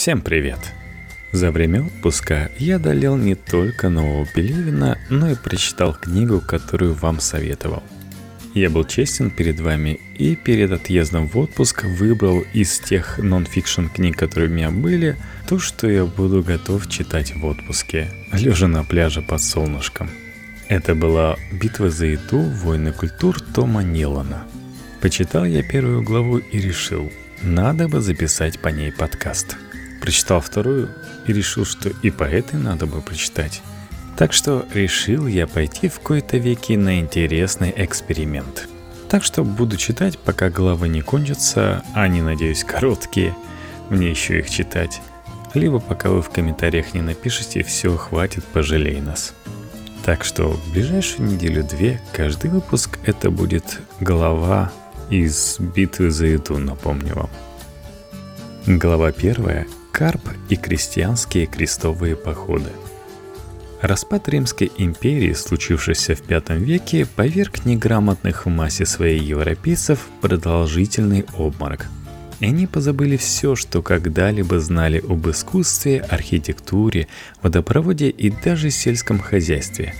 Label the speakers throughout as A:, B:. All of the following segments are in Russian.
A: Всем привет! За время отпуска я одолел не только нового Пелевина, но и прочитал книгу, которую вам советовал. Я был честен перед вами и перед отъездом в отпуск выбрал из тех нон-фикшн книг, которые у меня были, то, что я буду готов читать в отпуске, лежа на пляже под солнышком. Это была «Битва за еду. Войны культур» Тома Нилана. Почитал я первую главу и решил, надо бы записать по ней подкаст – Прочитал вторую и решил, что и по этой надо бы прочитать. Так что решил я пойти в кои-то веки на интересный эксперимент. Так что буду читать, пока главы не кончатся, а они, надеюсь, короткие. Мне еще их читать. Либо пока вы в комментариях не напишите «все, хватит, пожалей нас». Так что в ближайшую неделю-две каждый выпуск это будет глава из «Битвы за еду», напомню вам. Глава первая Карп и крестьянские крестовые походы. Распад Римской империи, случившийся в V веке, поверг неграмотных в массе своей европейцев продолжительный обморок. И они позабыли все, что когда-либо знали об искусстве, архитектуре, водопроводе и даже сельском хозяйстве.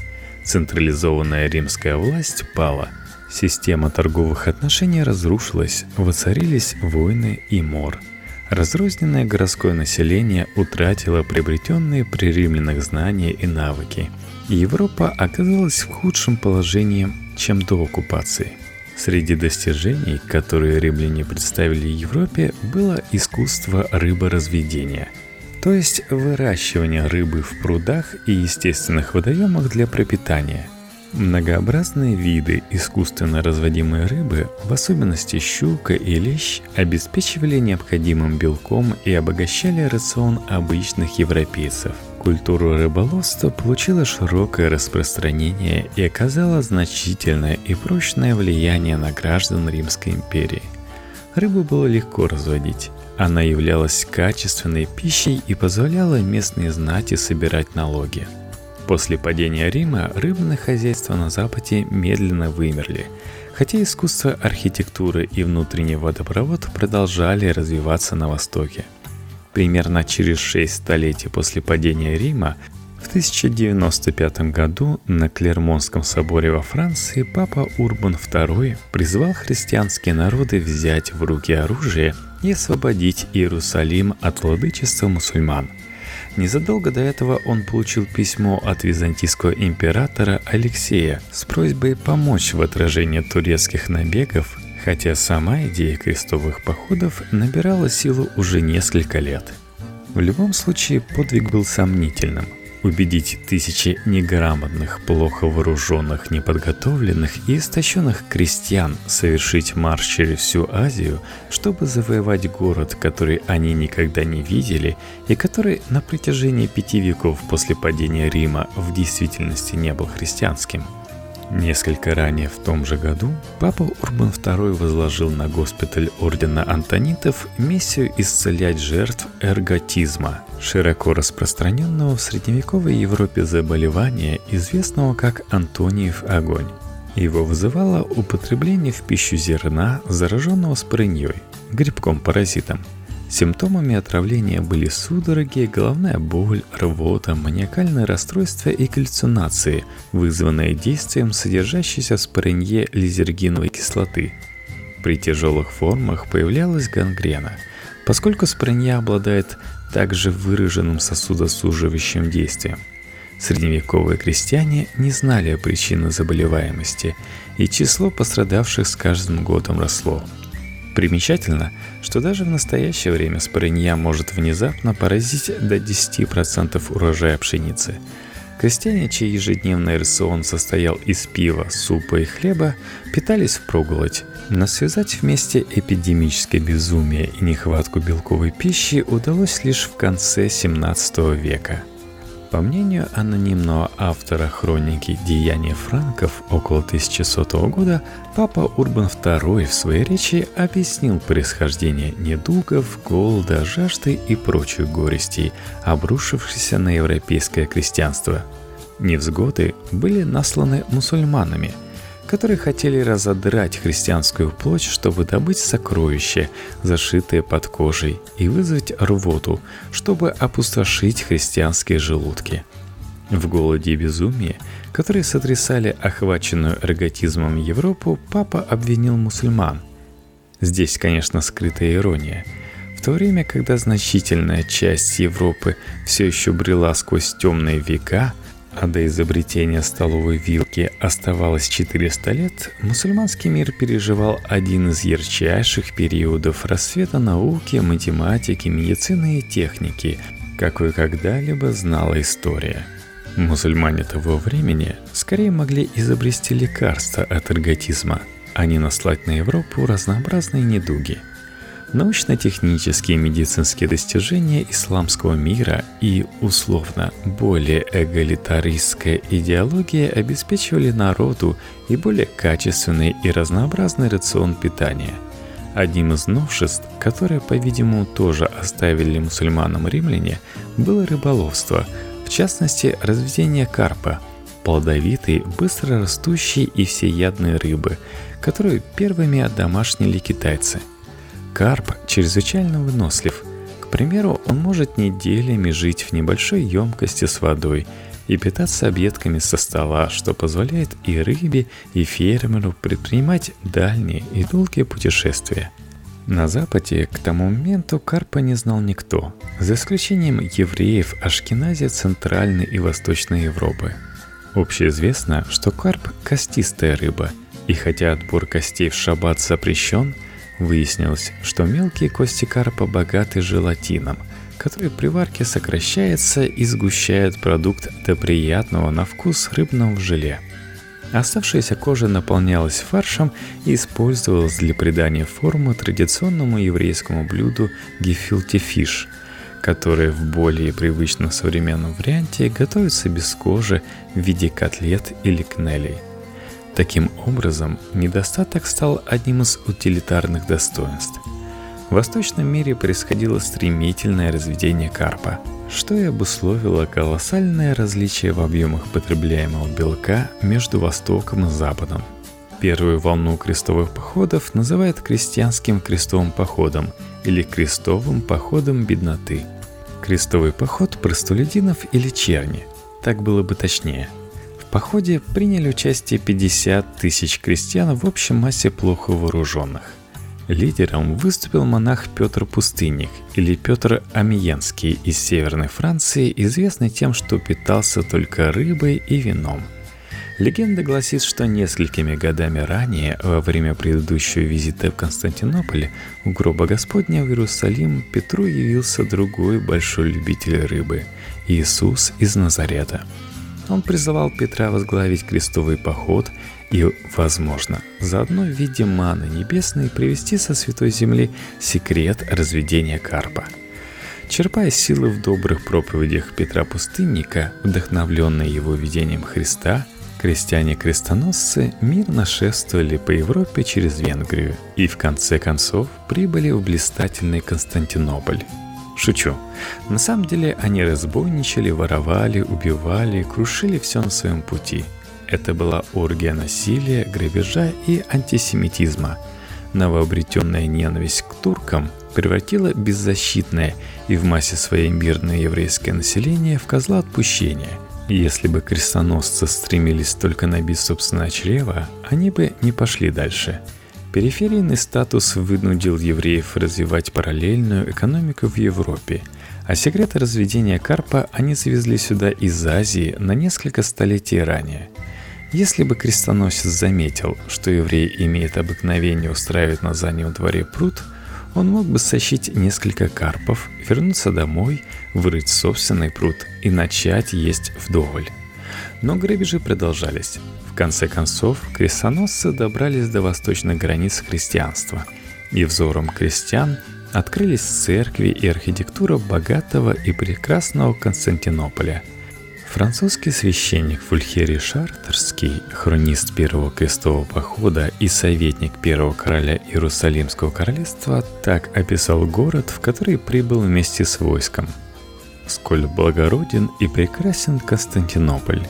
A: Централизованная римская власть пала – Система торговых отношений разрушилась, воцарились войны и мор – Разрозненное городское население утратило приобретенные при римлянах знания и навыки. Европа оказалась в худшем положении, чем до оккупации. Среди достижений, которые римляне представили Европе, было искусство рыборазведения, то есть выращивание рыбы в прудах и естественных водоемах для пропитания – Многообразные виды искусственно разводимой рыбы, в особенности щука и лещ, обеспечивали необходимым белком и обогащали рацион обычных европейцев. Культура рыболовства получила широкое распространение и оказала значительное и прочное влияние на граждан Римской империи. Рыбу было легко разводить. Она являлась качественной пищей и позволяла местной знати собирать налоги – После падения Рима рыбные хозяйства на Западе медленно вымерли, хотя искусство архитектуры и внутренний водопровод продолжали развиваться на Востоке. Примерно через шесть столетий после падения Рима в 1095 году на Клермонском соборе во Франции папа Урбан II призвал христианские народы взять в руки оружие и освободить Иерусалим от владычества мусульман – Незадолго до этого он получил письмо от византийского императора Алексея с просьбой помочь в отражении турецких набегов, хотя сама идея крестовых походов набирала силу уже несколько лет. В любом случае подвиг был сомнительным – убедить тысячи неграмотных, плохо вооруженных, неподготовленных и истощенных крестьян совершить марш через всю Азию, чтобы завоевать город, который они никогда не видели и который на протяжении пяти веков после падения Рима в действительности не был христианским – Несколько ранее в том же году папа Урбан II возложил на госпиталь Ордена Антонитов миссию исцелять жертв эрготизма, широко распространенного в средневековой Европе заболевания, известного как Антониев огонь. Его вызывало употребление в пищу зерна, зараженного спорыньей, грибком-паразитом – Симптомами отравления были судороги, головная боль, рвота, маниакальное расстройство и галлюцинации, вызванные действием содержащейся в споренье лизергиновой кислоты. При тяжелых формах появлялась гангрена. Поскольку споренья обладает также выраженным сосудосуживающим действием. Средневековые крестьяне не знали о причинах заболеваемости, и число пострадавших с каждым годом росло – Примечательно, что даже в настоящее время спорынья может внезапно поразить до 10% урожая пшеницы. Крестьяне, чей ежедневный рацион состоял из пива, супа и хлеба, питались впроголодь, но связать вместе эпидемическое безумие и нехватку белковой пищи удалось лишь в конце 17 века – по мнению анонимного автора хроники «Деяния франков» около 1100 года, папа Урбан II в своей речи объяснил происхождение недугов, голода, жажды и прочих горестей, обрушившихся на европейское крестьянство. Невзгоды были насланы мусульманами, которые хотели разодрать христианскую плоть, чтобы добыть сокровища, зашитые под кожей, и вызвать рвоту, чтобы опустошить христианские желудки. В голоде и безумии, которые сотрясали охваченную эрготизмом Европу, папа обвинил мусульман. Здесь, конечно, скрытая ирония – в то время, когда значительная часть Европы все еще брела сквозь темные века, а до изобретения столовой вилки оставалось 400 лет, мусульманский мир переживал один из ярчайших периодов рассвета науки, математики, медицины и техники, какой когда-либо знала история. Мусульмане того времени скорее могли изобрести лекарства от эрготизма, а не наслать на Европу разнообразные недуги – Научно-технические и медицинские достижения исламского мира и, условно, более эгалитаристская идеология обеспечивали народу и более качественный и разнообразный рацион питания. Одним из новшеств, которые, по-видимому, тоже оставили мусульманам римляне, было рыболовство, в частности, разведение карпа, плодовитой, быстро растущей и всеядной рыбы, которую первыми одомашнили китайцы – Карп чрезвычайно вынослив. К примеру, он может неделями жить в небольшой емкости с водой и питаться объедками со стола, что позволяет и рыбе, и фермеру предпринимать дальние и долгие путешествия. На Западе к тому моменту карпа не знал никто, за исключением евреев Ашкеназии Центральной и Восточной Европы. Общеизвестно, что карп – костистая рыба, и хотя отбор костей в шаббат запрещен – Выяснилось, что мелкие кости карпа богаты желатином, который при варке сокращается и сгущает продукт до приятного на вкус рыбного желе. Оставшаяся кожа наполнялась фаршем и использовалась для придания формы традиционному еврейскому блюду гефилти фиш, которое в более привычном современном варианте готовится без кожи в виде котлет или кнелей – Таким образом, недостаток стал одним из утилитарных достоинств. В восточном мире происходило стремительное разведение карпа, что и обусловило колоссальное различие в объемах потребляемого белка между Востоком и Западом. Первую волну крестовых походов называют крестьянским крестовым походом или крестовым походом бедноты. Крестовый поход простолюдинов или черни, так было бы точнее – походе приняли участие 50 тысяч крестьян в общей массе плохо вооруженных. Лидером выступил монах Петр Пустынник или Петр Амьенский из Северной Франции, известный тем, что питался только рыбой и вином. Легенда гласит, что несколькими годами ранее, во время предыдущего визита в Константинополь, у гроба Господня в Иерусалим Петру явился другой большой любитель рыбы – Иисус из Назарета – он призывал Петра возглавить крестовый поход и, возможно, заодно в виде маны небесной привести со Святой Земли секрет разведения карпа. Черпая силы в добрых проповедях Петра Пустынника, вдохновленные его видением Христа, крестьяне-крестоносцы мирно шествовали по Европе через Венгрию и в конце концов прибыли в блистательный Константинополь, Шучу. На самом деле они разбойничали, воровали, убивали, крушили все на своем пути. Это была оргия насилия, грабежа и антисемитизма. Новообретенная ненависть к туркам превратила беззащитное и в массе своей мирное еврейское население в козла отпущения. Если бы крестоносцы стремились только набить собственное чрево, они бы не пошли дальше – Периферийный статус вынудил евреев развивать параллельную экономику в Европе, а секреты разведения карпа они завезли сюда из Азии на несколько столетий ранее. Если бы крестоносец заметил, что еврей имеет обыкновение устраивать на заднем дворе пруд, он мог бы сощить несколько карпов, вернуться домой, вырыть собственный пруд и начать есть вдоволь. Но грабежи продолжались. В конце концов, крестоносцы добрались до восточных границ христианства, и взором крестьян открылись церкви и архитектура богатого и прекрасного Константинополя. Французский священник Фульхерий Шартерский, хронист первого крестового похода и советник первого короля Иерусалимского королевства, так описал город, в который прибыл вместе с войском. «Сколь благороден и прекрасен Константинополь,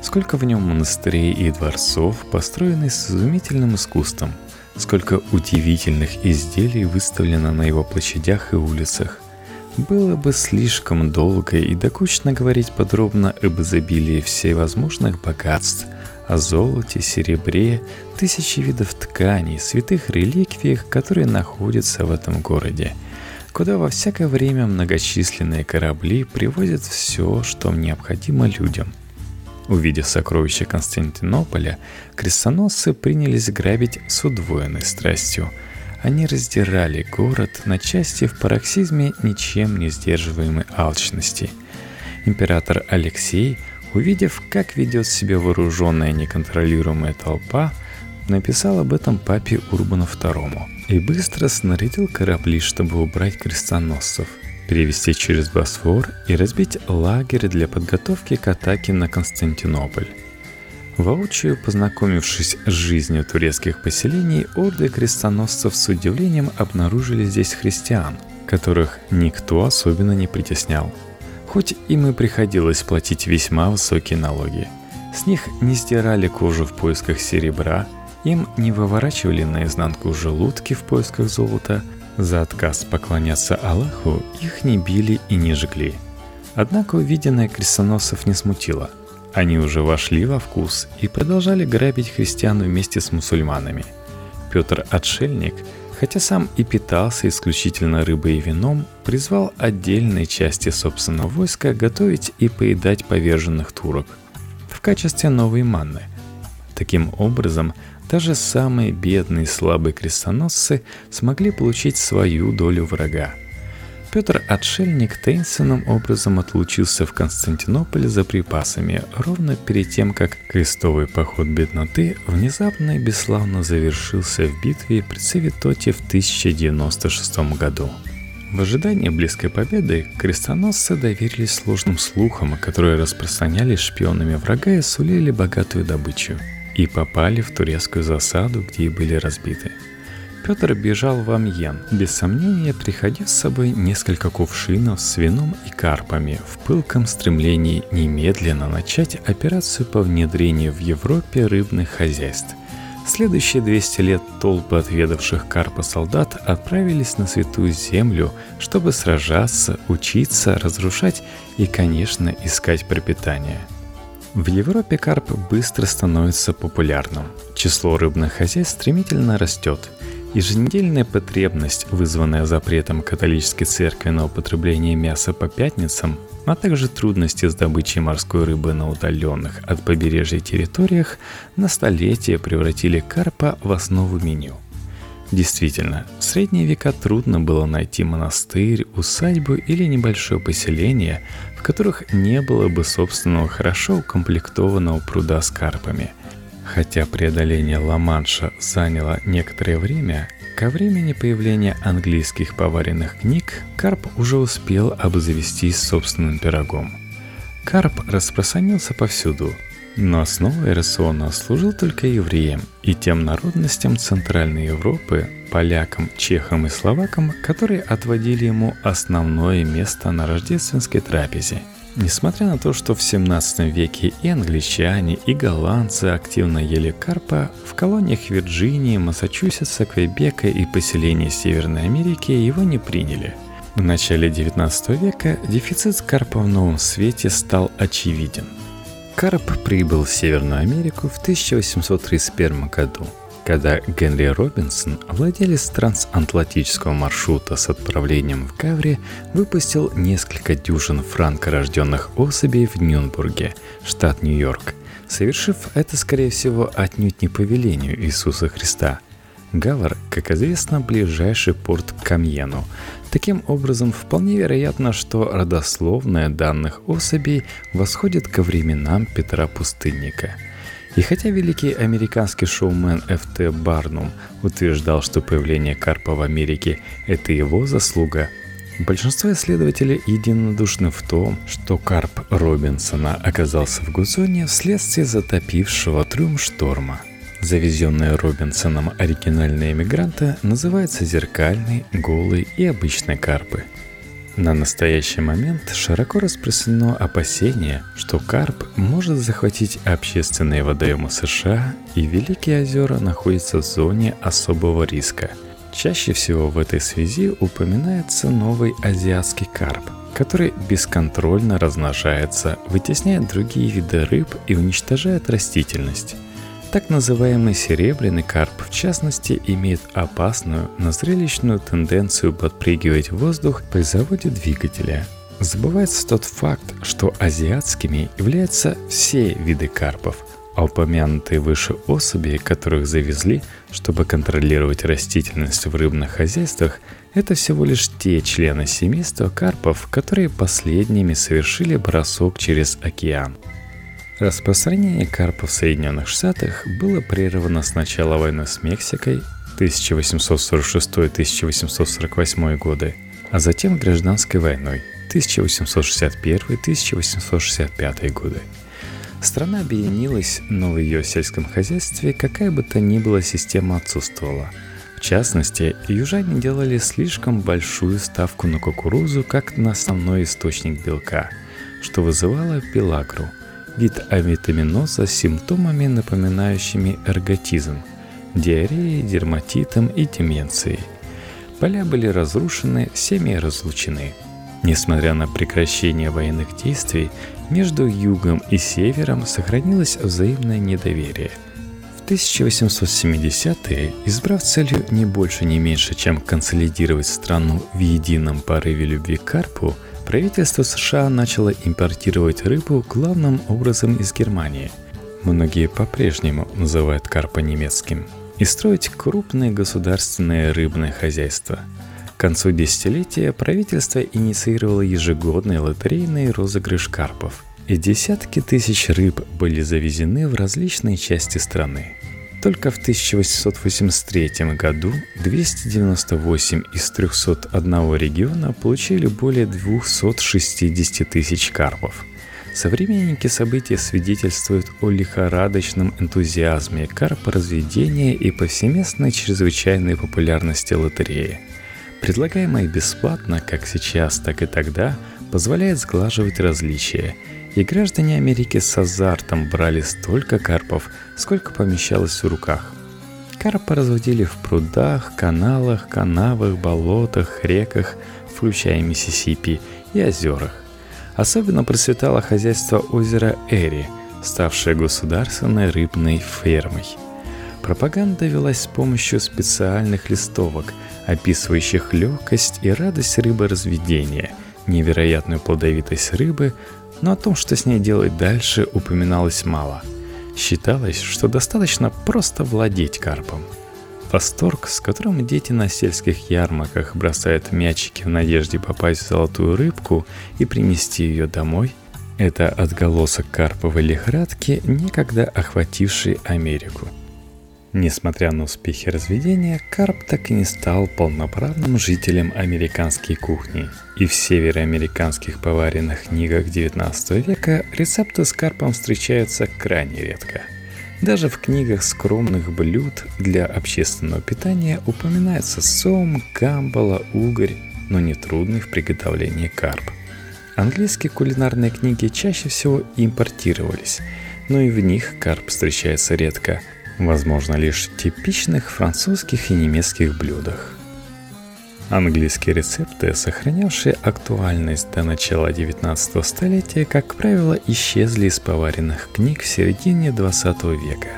A: Сколько в нем монастырей и дворцов, построенных с изумительным искусством. Сколько удивительных изделий выставлено на его площадях и улицах. Было бы слишком долго и докучно говорить подробно об изобилии всевозможных богатств, о золоте, серебре, тысячи видов тканей, святых реликвиях, которые находятся в этом городе, куда во всякое время многочисленные корабли привозят все, что необходимо людям. Увидев сокровища Константинополя, крестоносцы принялись грабить с удвоенной страстью – они раздирали город на части в пароксизме ничем не сдерживаемой алчности. Император Алексей, увидев, как ведет себя вооруженная неконтролируемая толпа, написал об этом папе Урбану II и быстро снарядил корабли, чтобы убрать крестоносцев, перевести через Босфор и разбить лагерь для подготовки к атаке на Константинополь. Воочию познакомившись с жизнью турецких поселений, орды крестоносцев с удивлением обнаружили здесь христиан, которых никто особенно не притеснял. Хоть им и приходилось платить весьма высокие налоги. С них не стирали кожу в поисках серебра, им не выворачивали наизнанку желудки в поисках золота, за отказ поклоняться Аллаху их не били и не жгли. Однако увиденное крестоносцев не смутило – они уже вошли во вкус и продолжали грабить христиан вместе с мусульманами. Петр Отшельник, хотя сам и питался исключительно рыбой и вином, призвал отдельные части собственного войска готовить и поедать поверженных турок в качестве новой манны. Таким образом, даже самые бедные и слабые крестоносцы смогли получить свою долю врага – Петр Отшельник таинственным образом отлучился в Константинополь за припасами, ровно перед тем, как крестовый поход бедноты внезапно и бесславно завершился в битве при Цевитоте в 1096 году. В ожидании близкой победы крестоносцы доверились сложным слухам, которые распространялись шпионами врага и сулили богатую добычу, и попали в турецкую засаду, где и были разбиты – Петр бежал в Амьен, без сомнения приходя с собой несколько кувшинов с вином и карпами в пылком стремлении немедленно начать операцию по внедрению в Европе рыбных хозяйств. Следующие 200 лет толпы отведавших карпа солдат отправились на Святую Землю, чтобы сражаться, учиться, разрушать и, конечно, искать пропитание. В Европе карп быстро становится популярным. Число рыбных хозяйств стремительно растет – Еженедельная потребность, вызванная запретом католической церкви на употребление мяса по пятницам, а также трудности с добычей морской рыбы на удаленных от побережья территориях, на столетия превратили карпа в основу меню. Действительно, в средние века трудно было найти монастырь, усадьбу или небольшое поселение, в которых не было бы собственного хорошо укомплектованного пруда с карпами – Хотя преодоление Ла-Манша заняло некоторое время, ко времени появления английских поваренных книг Карп уже успел обзавестись собственным пирогом. Карп распространился повсюду, но основой рациона служил только евреям и тем народностям Центральной Европы, полякам, чехам и словакам, которые отводили ему основное место на рождественской трапезе – Несмотря на то, что в 17 веке и англичане, и голландцы активно ели карпа, в колониях Вирджинии, Массачусетса, Квебека и поселений Северной Америки его не приняли. В начале 19 века дефицит карпа в Новом Свете стал очевиден. Карп прибыл в Северную Америку в 1831 году – когда Генри Робинсон, владелец трансатлантического маршрута с отправлением в Гаври, выпустил несколько дюжин франкорожденных особей в Нюнбурге, штат Нью-Йорк, совершив это, скорее всего, отнюдь не по велению Иисуса Христа. Гавр, как известно, ближайший порт к Камьену. Таким образом, вполне вероятно, что родословная данных особей восходит ко временам Петра Пустынника – и хотя великий американский шоумен Ф.Т. Барнум утверждал, что появление карпа в Америке – это его заслуга, большинство исследователей единодушны в том, что карп Робинсона оказался в Гудзоне вследствие затопившего трюм шторма. Завезенные Робинсоном оригинальные эмигранты называются зеркальные, голые и обычные карпы – На настоящий момент широко распространено опасение, что карп может захватить общественные водоемы США и Великие озера находятся в зоне особого риска. Чаще всего в этой связи упоминается новый азиатский карп, который бесконтрольно размножается, вытесняет другие виды рыб и уничтожает растительность. Так называемый серебряный карп, в частности, имеет опасную, но зрелищную тенденцию подпрыгивать в воздух при заводе двигателя. Забывается тот факт, что азиатскими являются все виды карпов, а упомянутые выше особи, которых завезли, чтобы контролировать растительность в рыбных хозяйствах, это всего лишь те члены семейства карпов, которые последними совершили бросок через океан – Распространение карпа в Соединенных Штатах было прервано с начала войны с Мексикой 1846-1848 годы, а затем гражданской войной 1861-1865 годы. Страна объединилась, но в ее сельском хозяйстве какая бы то ни была система отсутствовала. В частности, южане делали слишком большую ставку на кукурузу как на основной источник белка, что вызывало пелагру – вид авитаминоза с симптомами, напоминающими эрготизм, диареей, дерматитом и деменцией. Поля были разрушены, семьи разлучены. Несмотря на прекращение военных действий, между югом и севером сохранилось взаимное недоверие. В 1870-е, избрав целью не больше не меньше, чем консолидировать страну в едином порыве любви к карпу – правительство США начало импортировать рыбу главным образом из Германии. Многие по-прежнему называют карпа немецким. И строить крупные государственные рыбные хозяйства. К концу десятилетия правительство инициировало ежегодный лотерейный розыгрыш карпов. И десятки тысяч рыб были завезены в различные части страны. Только в 1883 году 298 из 301 региона получили более 260 тысяч карпов. Современники события свидетельствуют о лихорадочном энтузиазме карпоразведения и повсеместной чрезвычайной популярности лотереи. Предлагаемая бесплатно как сейчас, так и тогда, позволяет сглаживать различия – и граждане Америки с азартом брали столько карпов, сколько помещалось в руках. Карпа разводили в прудах, каналах, канавах, болотах, реках, включая Миссисипи, и озерах. Особенно процветало хозяйство озера Эри, ставшее государственной рыбной фермой. Пропаганда велась с помощью специальных листовок, описывающих легкость и радость рыборазведения, невероятную плодовитость рыбы, но о том, что с ней делать дальше, упоминалось мало. Считалось, что достаточно просто владеть карпом. Восторг, с которым дети на сельских ярмарках бросают мячики в надежде попасть в золотую рыбку и принести ее домой, это отголосок карповой лихорадки, никогда охватившей Америку. Несмотря на успехи разведения, карп так и не стал полноправным жителем американской кухни. И в североамериканских поваренных книгах XIX века рецепты с карпом встречаются крайне редко. Даже в книгах скромных блюд для общественного питания упоминается сом, камбала, угорь, но не трудный в приготовлении карп. Английские кулинарные книги чаще всего импортировались, но и в них карп встречается редко – возможно лишь в типичных французских и немецких блюдах. Английские рецепты, сохранявшие актуальность до начала 19 столетия, как правило, исчезли из поваренных книг в середине 20 века.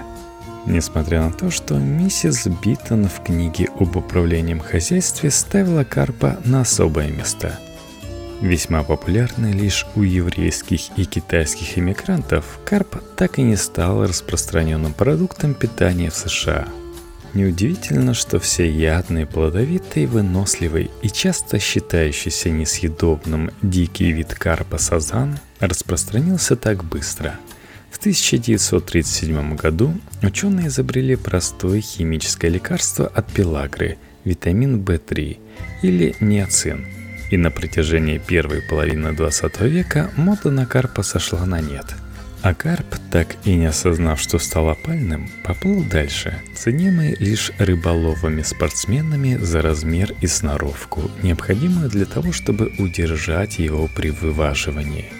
A: Несмотря на то, что миссис Биттон в книге об управлении хозяйстве ставила карпа на особое место – Весьма популярный лишь у еврейских и китайских иммигрантов, карп так и не стал распространенным продуктом питания в США. Неудивительно, что всеядный, плодовитый, выносливый и часто считающийся несъедобным дикий вид карпа сазан распространился так быстро. В 1937 году ученые изобрели простое химическое лекарство от пелагры – витамин В3 или ниацин – и на протяжении первой половины 20 века мода на карпа сошла на нет. А карп, так и не осознав, что стал опальным, поплыл дальше, ценимый лишь рыболовыми спортсменами за размер и сноровку, необходимую для того, чтобы удержать его при вываживании.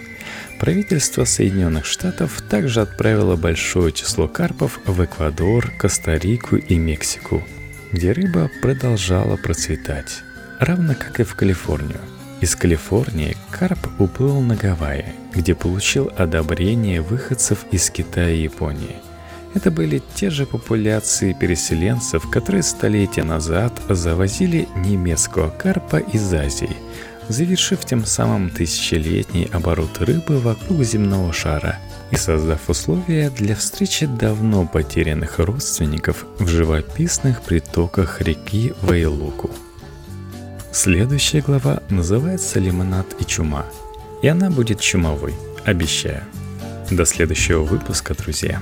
A: Правительство Соединенных Штатов также отправило большое число карпов в Эквадор, Коста-Рику и Мексику, где рыба продолжала процветать, равно как и в Калифорнию – из Калифорнии Карп уплыл на Гавайи, где получил одобрение выходцев из Китая и Японии. Это были те же популяции переселенцев, которые столетия назад завозили немецкого карпа из Азии, завершив тем самым тысячелетний оборот рыбы вокруг земного шара и создав условия для встречи давно потерянных родственников в живописных притоках реки Вейлуку. Следующая глава называется «Лимонад и чума». И она будет чумовой, обещаю. До следующего выпуска, друзья.